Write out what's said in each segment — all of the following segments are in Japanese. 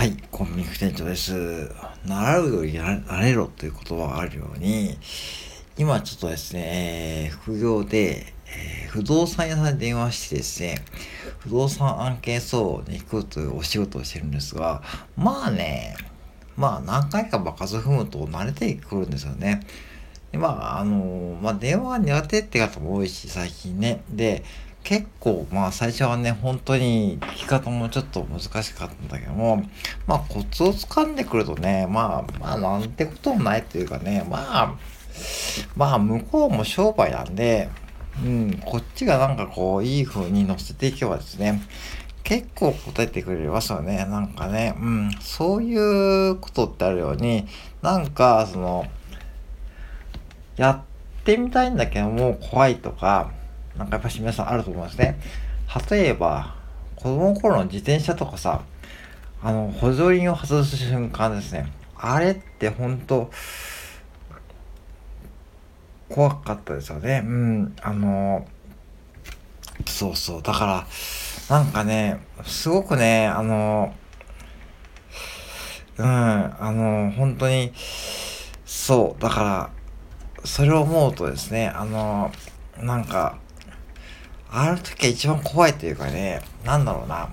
はい、コンビニ副店長です。習うより慣れろという言葉があるように、今ちょっとですね、えー、副業で、えー、不動産屋さんに電話してですね、不動産案件層に行くというお仕事をしてるんですが、まあね、まあ何回か場数踏むと慣れてくるんですよね。でまあ、あのまあ電話苦手って方も多いし、最近ね。で、結構まあ最初はね本当に聞き方もちょっと難しかったんだけどもまあコツをつかんでくるとねまあまあなんてこともないというかねまあまあ向こうも商売なんでうんこっちがなんかこういい風に乗せていけばですね結構答えてくれますよねなんかねうんそういうことってあるようになんかそのやってみたいんだけども怖いとかなんかやっぱし皆さんあると思いますね。例えば、子供の頃の自転車とかさ、あの、補助輪を外す瞬間ですね。あれって本当怖かったですよね。うん、あの、そうそう。だから、なんかね、すごくね、あの、うん、あの、本当に、そう、だから、それを思うとですね、あの、なんか、あの時は一番怖いというかね、なんだろうな。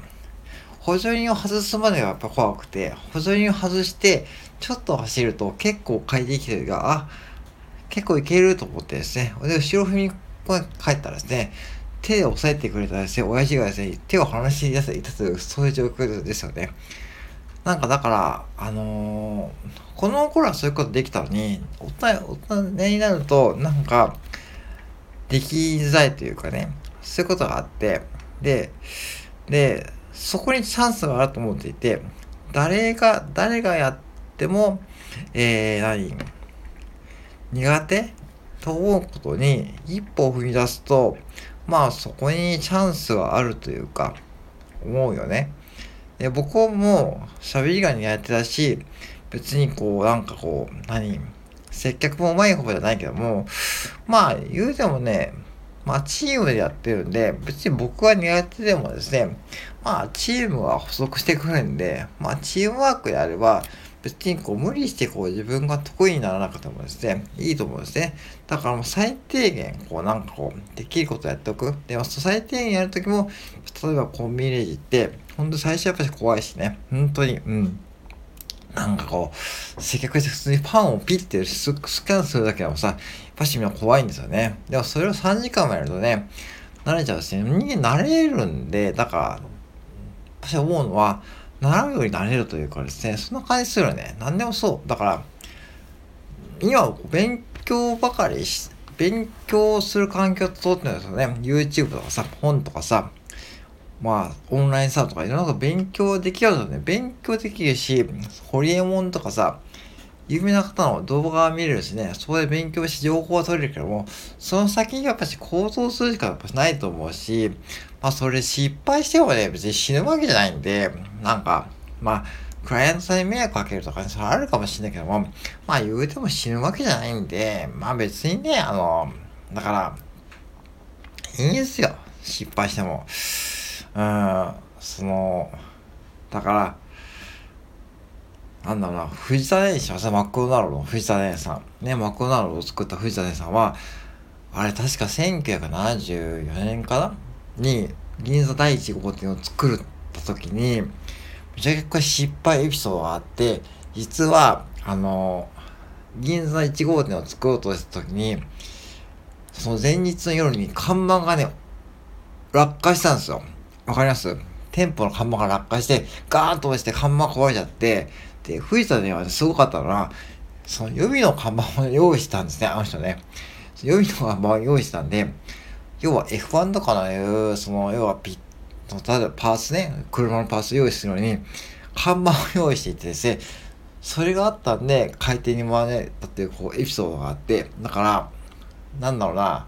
補助輪を外すまでがやっぱ怖くて、補助輪を外して、ちょっと走ると結構快適というか、あ、結構いけると思ってですね。で、後ろ踏み帰ったらですね、手で押さえてくれたですね、親父がですね、手を離し出していたという、そういう状況ですよね。なんかだから、あのー、この頃はそういうことできたのに、大人になると、なんか、できづらいというかね、そういうことがあって、で、で、そこにチャンスがあると思っていて、誰が、誰がやっても、えー、何？苦手？と思うことに一歩踏み出すと、まあそこにチャンスがあるというか、思うよね。で僕も喋りが苦手だし、別にこう、なんかこう、何？接客もうまい方じゃないけども、まあ言うてもね、まあ、チームでやってるんで、別に僕は苦手でもですね、まあ、チームは補足してくるんで、まあ、チームワークであれば、別にこう無理してこう自分が得意にならなくてもですね、いいと思うんですね。だからもう最低限、こうなんかこう、できることやっておく。でも最低限やるときも、例えばコンビニレジって、ほんと最初やっぱり怖いしね、本当に、うん。なんかこう、接客して普通にパンをピッてススキャンするだけでもさ、やっぱしみんな怖いんですよね。でもそれを3時間もやるとね、慣れちゃうし、ね、人間慣れるんで、だから、私思うのは、習うより慣れるというかですね、そんな感じするよね。何でもそう。だから、今、勉強ばかりし、勉強する環境って整ってるんですよね。YouTube とかさ、本とかさ、まあ、オンラインサーとかいろんなこと勉強できるのね。勉強できるし、ホリエモンとかさ、有名な方の動画が見れるしね、そこで勉強して情報は取れるけども、その先にやっぱし行動するしかやっぱないと思うし、まあそれ失敗してもね、別に死ぬわけじゃないんで、なんか、まあ、クライアントさんに迷惑かけるとかね、それあるかもしれないけども、まあ言うても死ぬわけじゃないんで、まあ別にね、あの、だから、いいんですよ。失敗しても。うん、その、だから、なんだろうな、藤田姉さん、マクドナルドの藤田姉さん、ね、マクドナルドを作った藤田姉さんは、あれ確か1974年かな？に、銀座第1号店を作った時に、めちゃくちゃ失敗エピソードがあって、実は、あの、銀座1号店を作ろうとした時に、その前日の夜に看板がね、落下したんですよ。わかります？店舗の看板が落下して、ガーンと落ちて看板壊れちゃって、で、藤田ではすごかったのは、その予備の看板を用意したんですね、あの人ね。予備の看板を用意したんで、要は F1 とかのいう、その、要はピッ、例えばパーツね、車のパーツ用意するのに、看板を用意していてですね、それがあったんで、回転に回れたっていう、こう、エピソードがあって、だから、なんだろうな、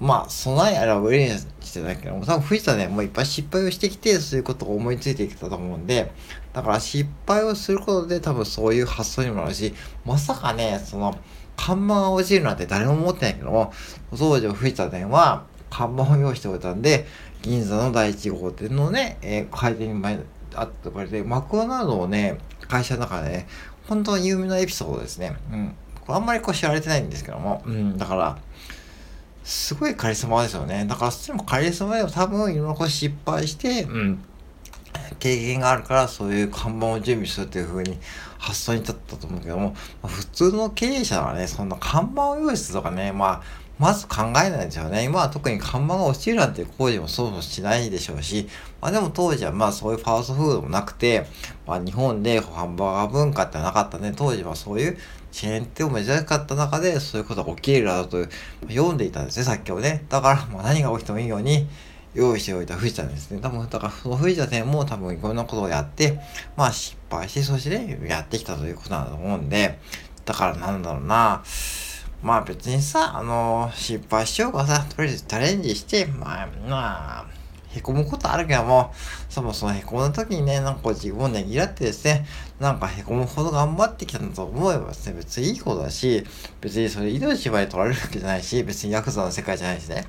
まあ、備えあれば上にしてないけども、多分藤田ね、もういっぱい失敗をしてきて、そういうことを思いついてきたと思うんで、だから失敗をすることで多分そういう発想にもなるし、まさかね、その、看板が落ちるなんて誰も思ってないけども、当時藤田店は看板を用意しておいたんで、銀座の第1号店のね、えー、回転前あってこれで、マクドナルドのね、会社の中でね、本当に有名なエピソードですね。うん。これあんまりこう知られてないんですけども、うん、だから、すごいカリスマですよね。だから、それもカリスマでも多分いろいろこう失敗して、うん。経験があるからそういう看板を準備するっていう風に発想に立ったと思うけども、まあ、普通の経営者はね、そんな看板を用意するとかね、まあ、まず考えないですよね。今は特に看板が落ちるなんて工事もそもそもしないでしょうし、まあでも当時はまあそういうファーストフードもなくて、まあ日本でハンバーガー文化ってなかったね。当時はそういうチェーン店も珍しかった中でそういうことが起きるだろうと読んでいたんですね、さっきもね。だからまあ何が起きてもいいように、用意しておいた藤田ですね。多分、だからその藤田店も多分いろんなことをやって、まあ失敗して、そして、ね、やってきたということなんだと思うんで、だからなんだろうな、まあ別にさ、あの、失敗しようがさ、とりあえずチャレンジして、まあ、まあ、へこむことあるけども、そもそもへこむ時にね、なんか自分をねぎらってですね、なんかへこむほど頑張ってきたんだと思えばですね、別にいいことだし、別にそれ命まで取られるわけじゃないし、別にヤクザの世界じゃないしね、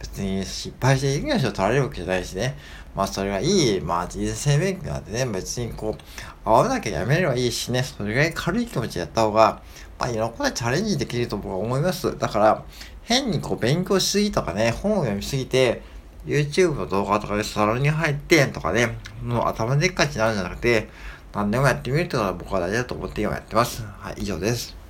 別に失敗して命を取られるわけじゃないしね、まあそれがいい、まあ人生勉強なんてね、別にこう、合わなきゃやめればいいしね、それぐらい軽い気持ちでやった方が、まあいろんなことチャレンジできると僕は思います。だから、変にこう勉強しすぎとかね、本を読みすぎて、YouTube の動画とかでサロンに入ってとかね、もう頭でっかちになるんじゃなくて、何でもやってみるっていうのが僕は大事だと思って今やってます。はい、以上です。